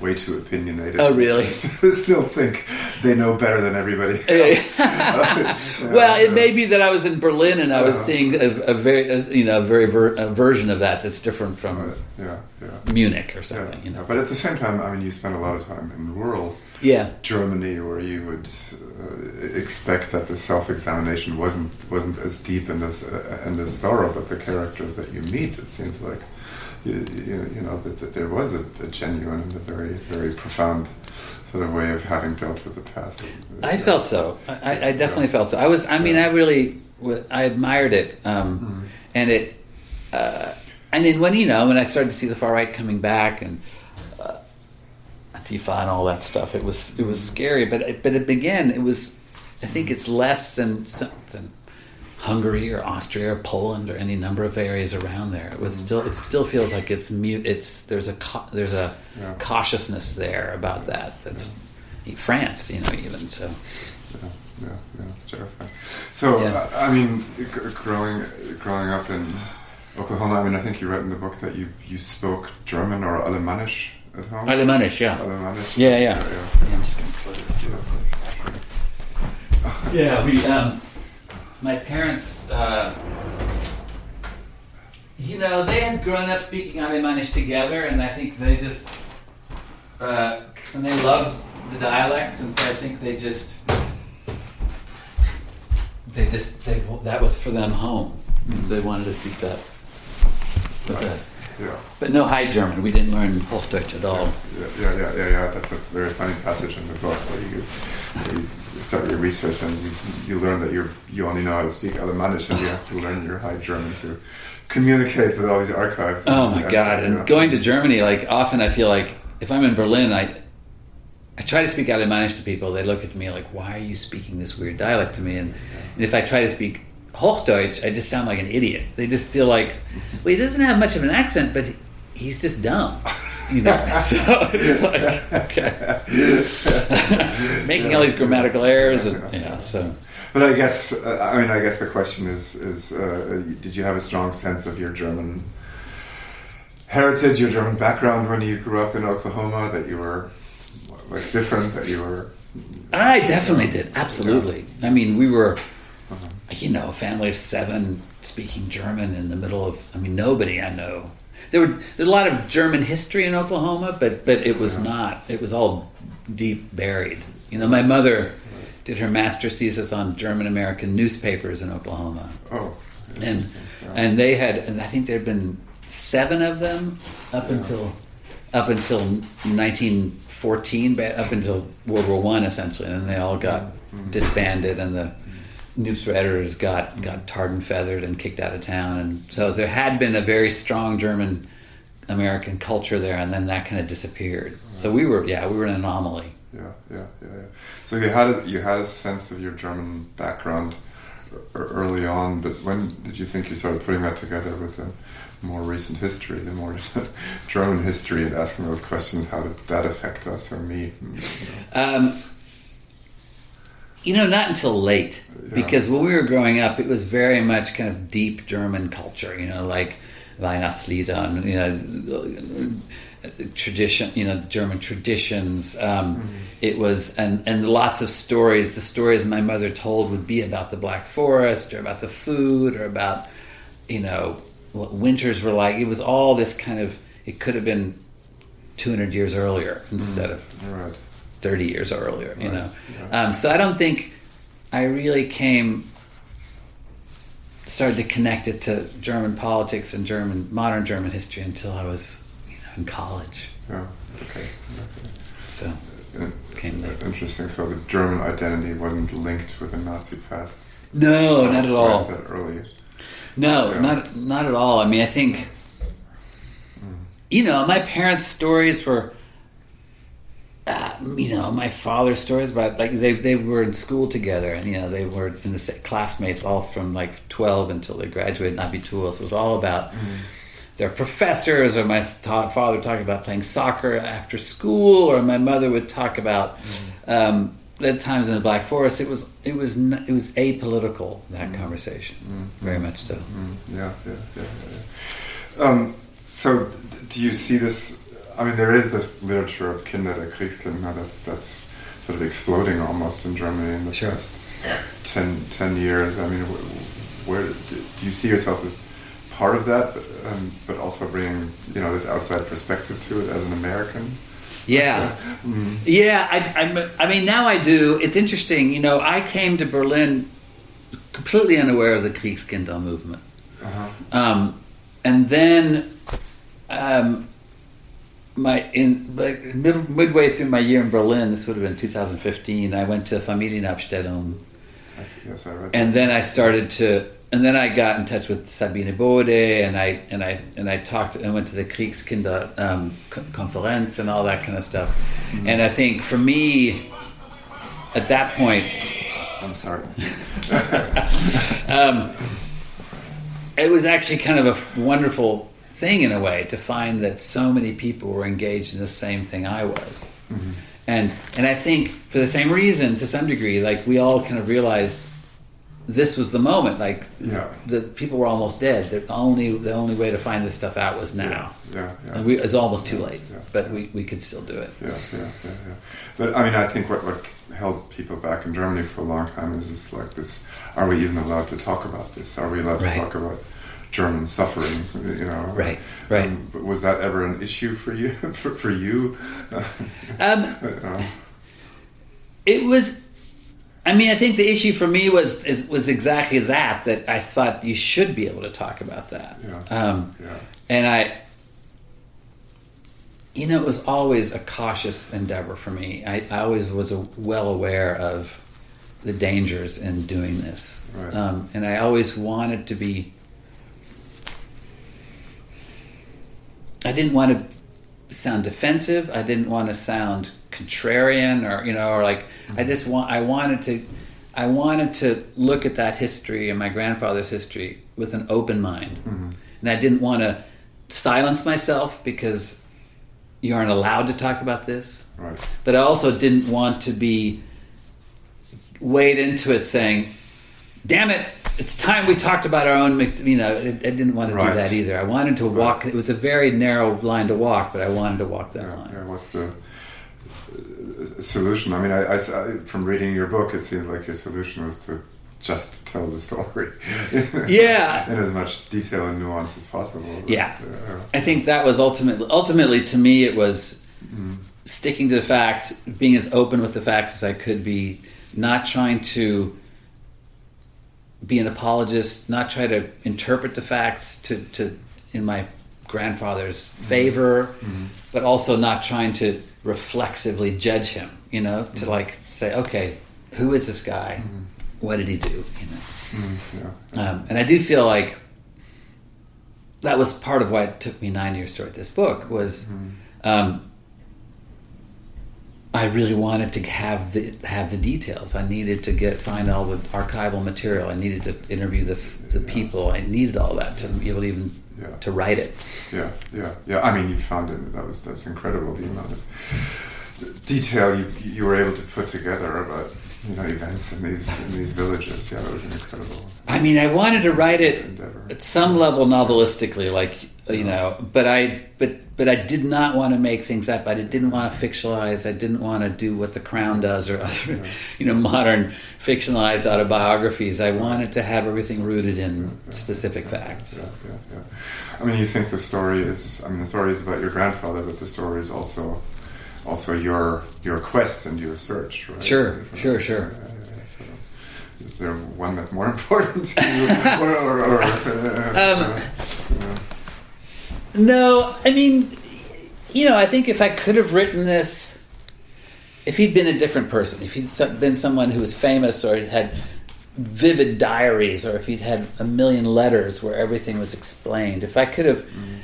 way too opinionated. Oh, really? <laughs> Still think they know better than everybody <laughs> else. <laughs> well, it may be that I was in Berlin and I was seeing a, a, very, a, you know, a very ver- a version of that that's different from yeah, yeah. Munich or something. Yeah, you know, but at the same time, I mean, you spend a lot of time in rural yeah. Germany, where you would uh, expect that the self-examination wasn't wasn't as deep and as uh, and as thorough, but the characters that you meet, it seems like you, you, you know that, that, there was a, a, genuine and a very very profound sort of way of having dealt with the past. I felt so. I, I definitely yeah. felt so. I was. I mean, I really. I admired it, um, mm-hmm. and it. Uh, and then when you know when I started to see the far right coming back and uh, Antifa and all that stuff, it was it was scary. But but it, again, it was. I think it's less than than Hungary or Austria or Poland or any number of areas around there. It was mm still it still feels like it's mute. It's there's a there's a yeah. cautiousness there about that. That's yeah. France, you know, even so. Yeah, yeah, yeah it's terrifying. So yeah. uh, I mean, growing growing up in Oklahoma, I mean, I think you wrote in the book that you you spoke German or Alemannish at home. Alemannish, yeah. Alemannish. Yeah, yeah. Yeah, yeah. I'm just gonna close this. Yeah, we. Um, my parents, uh, you know, they had grown up speaking Alemannish together, and I think they just, uh, and they loved the dialect, and so I think they just, they just, they, that was for them home. Mm-hmm. So they wanted to speak that with right. us. Yeah. But no High German. We didn't learn Hochdeutsch at all. Yeah, yeah, yeah, yeah. yeah. That's a very funny passage in the book where you, where you start your research and you, you learn that you you only know how to speak Alemannish and you have to learn your High German to communicate with all these archives. Oh my god! And going to Germany, like often I feel like if I'm in Berlin, I I try to speak Alemannish to people. They look at me like, "Why are you speaking this weird dialect to me?" And, and if I try to speak Hochdeutsch, I just sound like an idiot. They just feel like, <laughs> well, he doesn't have much of an accent, but he's just dumb. <laughs> You know, <laughs> so it's like okay, he's <laughs> making all these grammatical errors, and yeah, so. But I guess uh, I mean I guess the question is is uh, did you have a strong sense of your German heritage, your German background when you grew up in Oklahoma? That you were like different, that you were. I definitely did. Absolutely. I mean, we were uh-huh. you know, a family of seven speaking German in the middle of, I mean, nobody I know. There were there's a lot of German history in Oklahoma, but but it was not. It was all deep buried. You know, my mother did her master's thesis on German American newspapers in Oklahoma. Oh, and yeah. and they had, and I think there had been seven of them up yeah. until up until 1914, up until World War One, essentially, and then they all got mm-hmm. disbanded, and the newspaper editors got got tarred and feathered and kicked out of town, and so there had been a very strong German American culture there, and then that kind of disappeared. So we were, yeah, we were an anomaly. Yeah, yeah, yeah, yeah. So you had a, you had a sense of your German background early on, but when did you think you started putting that together with the more recent history, the more <laughs> German history, and asking those questions? How did that affect us or me? You know, um, you know not until late, yeah. because when we were growing up, it was very much kind of deep German culture. You know, like Weihnachtslieder, you know tradition, you know, German traditions. Um, mm-hmm. It was and and lots of stories. The stories my mother told would be about the Black Forest or about the food or about you know what winters were like. It was all this kind of. It could have been 200 years earlier instead mm-hmm. of right. 30 years earlier. You right. know, um, so I don't think I really came started to connect it to German politics and German modern German history until I was in college. Yeah. Okay. okay. So came late. Interesting. So the German identity wasn't linked with the Nazi past. No, not at all. That early. No, yeah. not not at all. I mean, I think mm. you know my parents' stories were. Uh, you know, my father's stories about like they they were in school together, and you know they were in the classmates all from like twelve until they graduated Abitur. So it was all about. Mm their professors, or my father talking about playing soccer after school, or my mother would talk about mm-hmm. um, the times in the Black Forest. It was it was it was apolitical that mm-hmm. conversation, mm-hmm. very much so. Mm-hmm. Yeah, yeah, yeah. yeah. Um, so, do you see this? I mean, there is this literature of Kinder der Kriegskinder that's that's sort of exploding almost in Germany in the sure. past 10, 10 years. I mean, where do you see yourself as part of that, but, um, but also bringing you know this outside perspective to it as an American. Yeah, <laughs> mm-hmm. yeah. I, I, I mean, now I do. It's interesting. You know, I came to Berlin completely unaware of the Kriegskinder movement, uh-huh. um, and then um, my in like mid, midway through my year in Berlin, this would have been 2015. I went to Familienaufstellung. Yes, I read. And then I started to and then I got in touch with Sabine Bode, and I and I and I talked and went to the Kriegskinder um, conference and all that kind of stuff. Mm-hmm. And I think for me, at that point, I'm sorry. <laughs> um, it was actually kind of a wonderful thing in a way to find that so many people were engaged in the same thing I was. Mm-hmm. And and I think for the same reason, to some degree, like we all kind of realized this was the moment. Like yeah. the people were almost dead. The only the only way to find this stuff out was now. Yeah, yeah. And we, it's almost too late, but we, we could still do it. Yeah, yeah, yeah, yeah. But I mean, I think what what held people back in Germany for a long time is this like this: Are we even allowed to talk about this? Are we allowed right. to talk about German suffering? You know, right, right. Um, was that ever an issue for you? <laughs> for, for you? um, <laughs> uh, it was I mean, I think the issue for me was is, was exactly that. That I thought you should be able to talk about that. Yeah. Um, yeah. And I, you know, it was always a cautious endeavor for me. I, I always was a, well aware of the dangers in doing this, right. um, and I always wanted to be. I didn't want to sound defensive. I didn't want to sound contrarian or you know or like. I just want I wanted to I wanted to look at that history and my grandfather's history with an open mind. Mm-hmm. And I didn't want to silence myself because you aren't allowed to talk about this. Right. But I also didn't want to be weighed into it saying, "Damn it, it's time we talked about our own." You know, I, didn't want to right. do that either. I wanted to walk. Right. It was a very narrow line to walk, but I wanted to walk that yeah, line. Yeah, what's the solution? I mean, I, I, from reading your book, it seems like your solution was to just tell the story. <laughs> yeah, in as much detail and nuance as possible. yeah. yeah. I think that was ultimately, ultimately to me, it was mm. sticking to the facts, being as open with the facts as I could be, not trying to be an apologist, not try to interpret the facts to, to in my grandfather's mm-hmm. favor, mm-hmm. but also not trying to reflexively judge him, you know, to mm-hmm. like say, okay, who is this guy? Mm-hmm. what did he do? You know, mm, yeah. um, and I do feel like that was part of why it took me nine years to write this book was. Mm. Um, I really wanted to have the have the details. I needed to get find all the archival material. I needed to interview the the people. I needed all that to be able to even yeah. to write it. Yeah, yeah, yeah. I mean, you found it. That was that's incredible. The amount of detail you you were able to put together about you know events in these in these villages. Yeah, that was incredible. I mean, I wanted to write it endeavor. at some level novelistically, like you know, but I but but I did not want to make things up. I didn't want to fictionalize. I didn't want to do what The Crown does or other, you know, modern fictionalized autobiographies. I wanted to have everything rooted in specific facts. Yeah, yeah, yeah. I mean, you think the story is. I mean, the story is about your grandfather, but the story is also also your your quest and your search, right? Sure, sure, sure. So is there one that's more <laughs> important to you, <laughs> or, or, or, uh, um, no, I mean, you know, I think if I could have written this, if he'd been a different person, if he'd been someone who was famous or had vivid diaries, or if he'd had a million letters where everything was explained, if I could have, mm-hmm.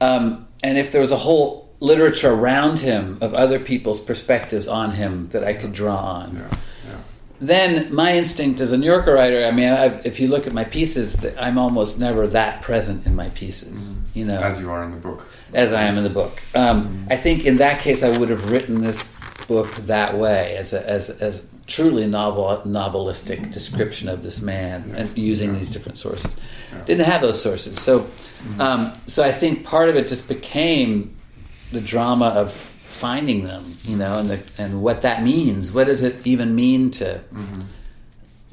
um, and if there was a whole literature around him of other people's perspectives on him that I could draw on. Yeah, yeah. Then my instinct as a New Yorker writer, I mean, I've, if you look at my pieces, I'm almost never that present in my pieces. Mm-hmm. You know, as you are in the book, as I am in the book. Um, mm-hmm. I think in that case, I would have written this book that way, as a, as as truly novel novelistic description of this man, yeah. and using these different sources. Didn't have those sources, so mm-hmm. um, so I think part of it just became the drama of finding them, you know, and the and what that means. What does it even mean to mm-hmm.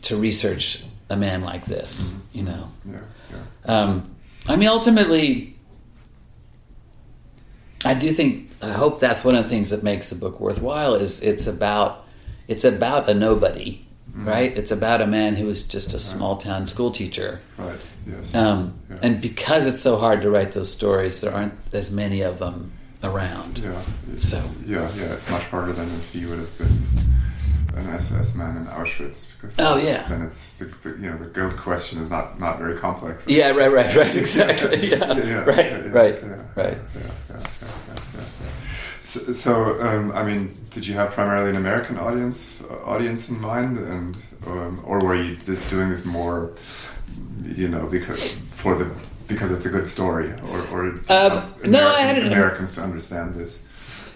to research a man like this? Mm-hmm. You know. Yeah, yeah. Um, I mean, ultimately, I do think. I hope that's one of the things that makes the book worthwhile. Is it's about it's about a nobody, mm-hmm. right? It's about a man who was just a small town school teacher, right? Yes. Um, yeah. And because it's so hard to write those stories, there aren't as many of them around. Yeah. So. Yeah, yeah, it's much harder than if he would have been an SS man in Auschwitz. Because oh yeah. Then it's the, the, you know the guilt question is not not very complex. Yeah, right, right, right, exactly. Yeah, yeah, yeah right, right, right. So, so um, I mean, did you have primarily an American audience uh, audience in mind, and um, or were you doing this more, you know, because for the because it's a good story, or, or um, no, I had Americans to understand this.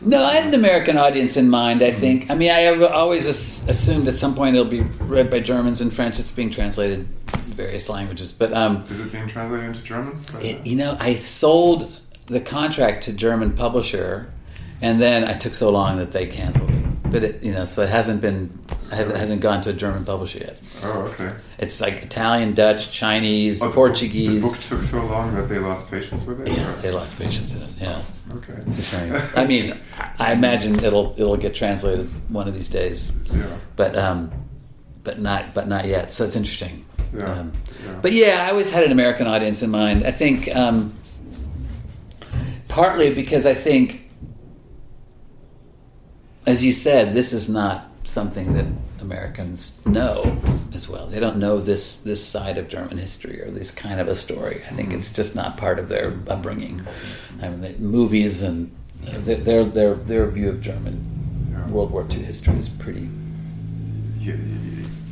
No, I had an American audience in mind. I think. I mean, I have always assumed at some point it'll be read by Germans and French. It's being translated in various languages, but um, is it being translated into German? It, you know, I sold the contract to German publisher, and then I took so long that they canceled it but it, you know, so it hasn't been, hasn't gone to a German publisher yet. Oh, okay. It's like Italian, Dutch, Chinese, oh, the Portuguese. Book, the book took so long that they lost patience with it. Yeah, they lost patience in it. Yeah. Okay. It's a shame. I mean, I imagine it'll it'll get translated one of these days. Yeah. But um, but not but not yet. So it's interesting. Yeah. Um, yeah. But yeah, I always had an American audience in mind. I think um, partly because I think as you said, this is not something that Americans know as well. They don't know this this side of German history or this kind of a story. I think it's just not part of their upbringing. I mean, the movies and their their their view of German World War II history is pretty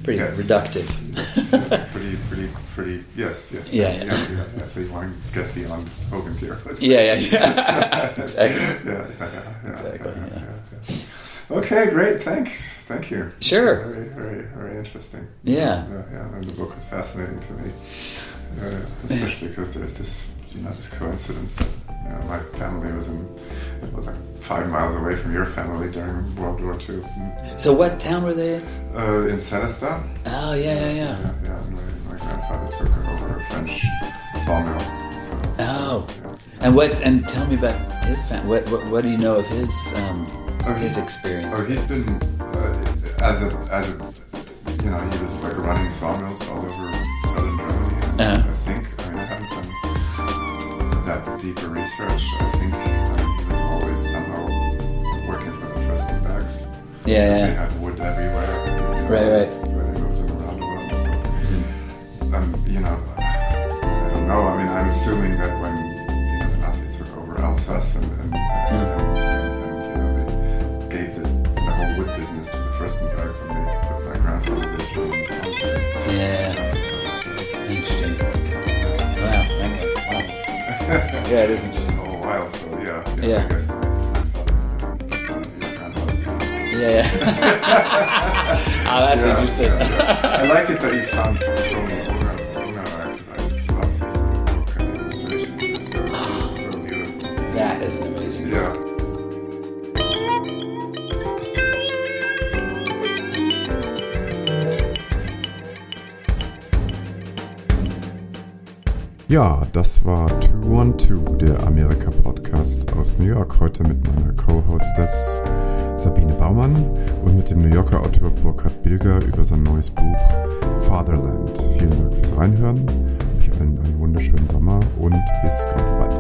pretty yes. reductive. Yes, yes, pretty, pretty, pretty. Yes, yes. Yeah, yeah. yeah, yeah, yeah. So you want to get beyond Hogan's Heroes. <laughs> Yeah, yeah, yeah. exactly. Yeah, yeah, yeah, exactly. Yeah. Okay, great. Thank, thank you. Sure. Very, very, very interesting. Yeah. Uh, yeah, and the book was fascinating to me, uh, especially because there's this, you know, this coincidence that you know, my family was in, it was like five miles away from your family during World War II. So, what town were they in? Uh, in. Oh, yeah, yeah, yeah. Yeah, yeah. My, my grandfather took over a French sawmill. So, oh. Yeah. And what? And tell me about his family. What, what, what do you know of his? Um, oh, his experience? Oh, he's been uh, as a as a you know he was like running sawmills all over southern Germany. Uh-huh. I think I mean I haven't done that deeper research. I think I he was always somehow working for the Fürstenbergs. Yeah, yeah. They had wood everywhere. Right, right. Where they moved them around a lot. um, you know, I don't know. I mean, I'm assuming that when you know, the Nazis took over Alsace and, and, and, and, business to the Fürstenbergs and they my grandfather this Yeah. Interesting. Wow. Wow. yeah, it is interesting. a while, so yeah. Yeah. I guess your grandfather's son. Yeah, yeah. <laughs> <laughs> oh, that's Yeah, interesting. yeah, yeah. I like it that you found Ja, das war 212, der Amerika-Podcast aus New York. Heute mit meiner Co-Hostess Sabine Baumann und mit dem New Yorker Autor Burkhard Bilger über sein neues Buch Fatherland. Vielen Dank fürs Reinhören. Euch allen einen wunderschönen Sommer und bis ganz bald.